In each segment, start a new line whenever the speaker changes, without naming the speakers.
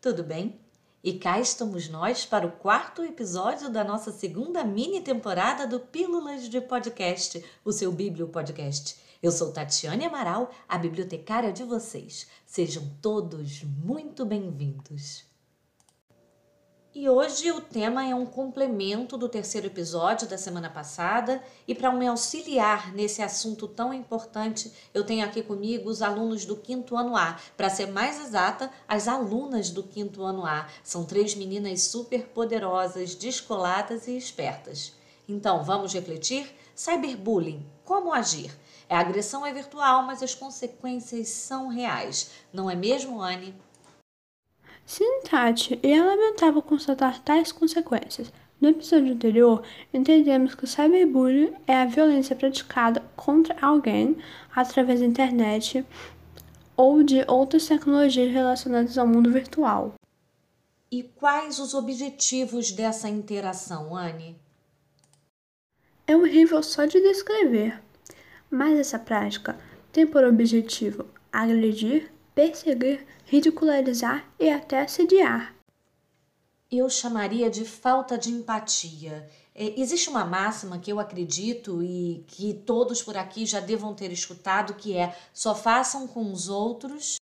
tudo bem? E cá estamos nós para o quarto episódio da nossa segunda mini temporada do Pílulas de Podcast, o seu Bíblio Podcast. Eu sou Tatiane Amaral, a bibliotecária de vocês. Sejam todos muito bem-vindos. E hoje o tema é um complemento do terceiro episódio da semana passada, e para me auxiliar nesse assunto tão importante, eu tenho aqui comigo os alunos do quinto ano A. Para ser mais exata, as alunas do quinto ano A. São três meninas super poderosas, descoladas e espertas. Então, vamos refletir? Cyberbullying, como agir? A agressão é virtual, mas as consequências são reais. Não é mesmo, Anne?
Sim, Tati, e é lamentável constatar tais consequências. No episódio anterior, entendemos que o cyberbullying é a violência praticada contra alguém através da internet ou de outras tecnologias relacionadas ao mundo virtual.
E quais os objetivos dessa interação, Anne?
É horrível só de descrever, mas essa prática tem por objetivo agredir, perseguir, ridicularizar e até assediar.
Eu chamaria de falta de empatia. É, existe uma máxima que eu acredito e que todos por aqui já devam ter escutado, que é só façam com os outros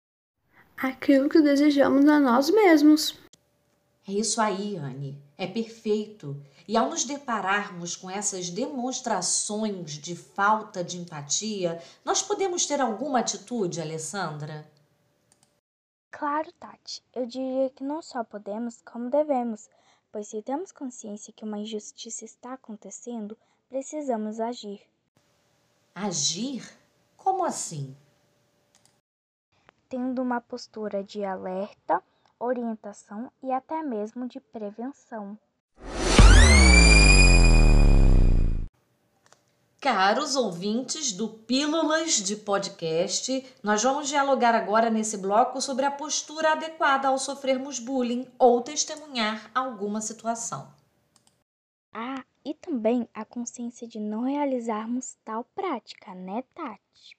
aquilo que desejamos a nós mesmos.
É isso aí, Anne. É perfeito. E ao nos depararmos com essas demonstrações de falta de empatia, nós podemos ter alguma atitude, Alessandra?
Claro, Tati. Eu diria que não só podemos, como devemos, pois se temos consciência que uma injustiça está acontecendo, precisamos agir.
Agir? Como assim?
Tendo uma postura de alerta, orientação e até mesmo de prevenção.
Caros ouvintes do Pílulas de Podcast, nós vamos dialogar agora nesse bloco sobre a postura adequada ao sofrermos bullying ou testemunhar alguma situação.
Ah, e também a consciência de não realizarmos tal prática, né, Tati?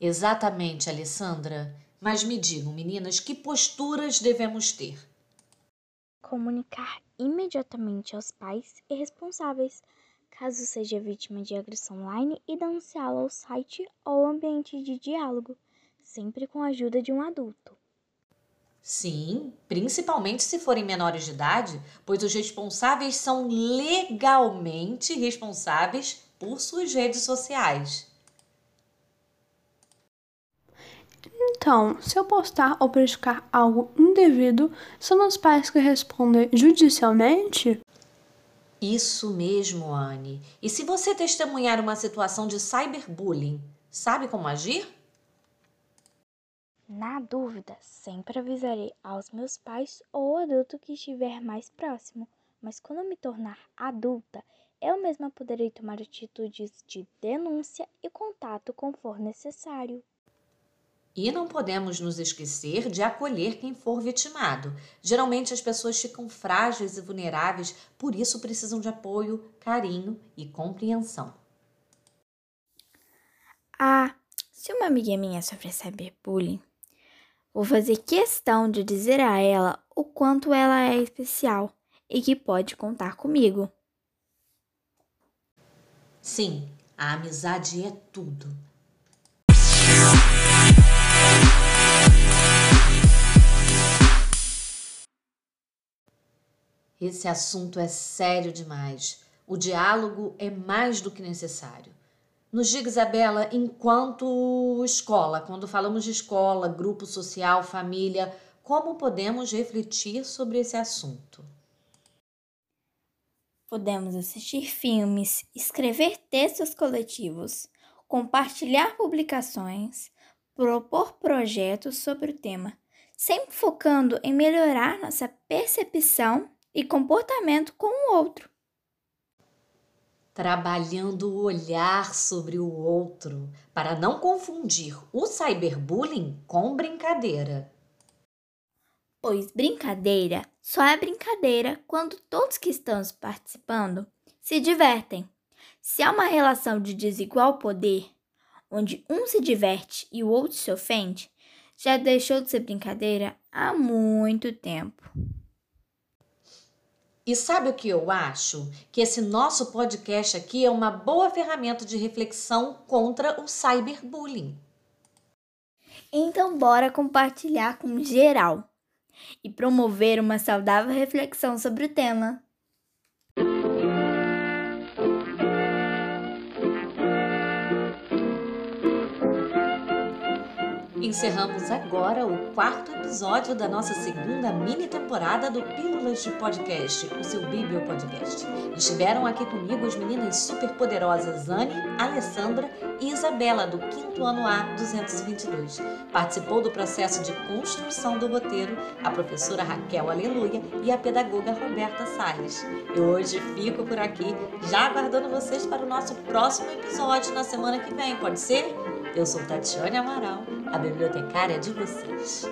Exatamente, Alessandra. Mas me digam, meninas, que posturas devemos ter?
Comunicar imediatamente aos pais e responsáveis caso seja vítima de agressão online, e denunciá-la ao site ou ambiente de diálogo, sempre com a ajuda de um adulto.
Sim, principalmente se forem menores de idade, pois os responsáveis são legalmente responsáveis por suas redes sociais.
Então, se eu postar ou praticar algo indevido, são os pais que respondem judicialmente?
Isso mesmo, Anne. E se você testemunhar uma situação de cyberbullying, sabe como agir?
Na dúvida, sempre avisarei aos meus pais ou adulto que estiver mais próximo, mas quando me tornar adulta, eu mesma poderei tomar atitudes de denúncia e contato com for necessário.
E não podemos nos esquecer de acolher quem for vitimado. Geralmente as pessoas ficam frágeis e vulneráveis, por isso precisam de apoio, carinho e compreensão.
Ah, se uma amiga minha sofrer cyberbullying, vou fazer questão de dizer a ela o quanto ela é especial e que pode contar comigo.
Sim, a amizade é tudo. Esse assunto é sério demais. O diálogo é mais do que necessário. Nos diga, Isabela, enquanto escola, quando falamos de escola, grupo social, família, como podemos refletir sobre esse assunto?
Podemos assistir filmes, escrever textos coletivos, compartilhar publicações, propor projetos sobre o tema, sempre focando em melhorar nossa percepção e comportamento com o outro.
Trabalhando o olhar sobre o outro para não confundir o cyberbullying com brincadeira.
Pois brincadeira só é brincadeira quando todos que estamos participando se divertem. Se há uma relação de desigual poder, onde um se diverte e o outro se ofende, já deixou de ser brincadeira há muito tempo.
E sabe o que eu acho? Que esse nosso podcast aqui é uma boa ferramenta de reflexão contra o cyberbullying.
Então, bora compartilhar com geral e promover uma saudável reflexão sobre o tema.
Encerramos agora o quarto episódio da nossa segunda mini temporada do Pílulas de Podcast, o seu Bíblia Podcast. Estiveram aqui comigo as meninas super poderosas Anne, Alessandra e Isabela, do quinto ano A 222. Participou do processo de construção do roteiro a professora Raquel Aleluia e a pedagoga Roberta Salles. Eu hoje fico por aqui, já aguardando vocês para o nosso próximo episódio na semana que vem, pode ser? Eu sou Tatiane Amaral, a bibliotecária de vocês.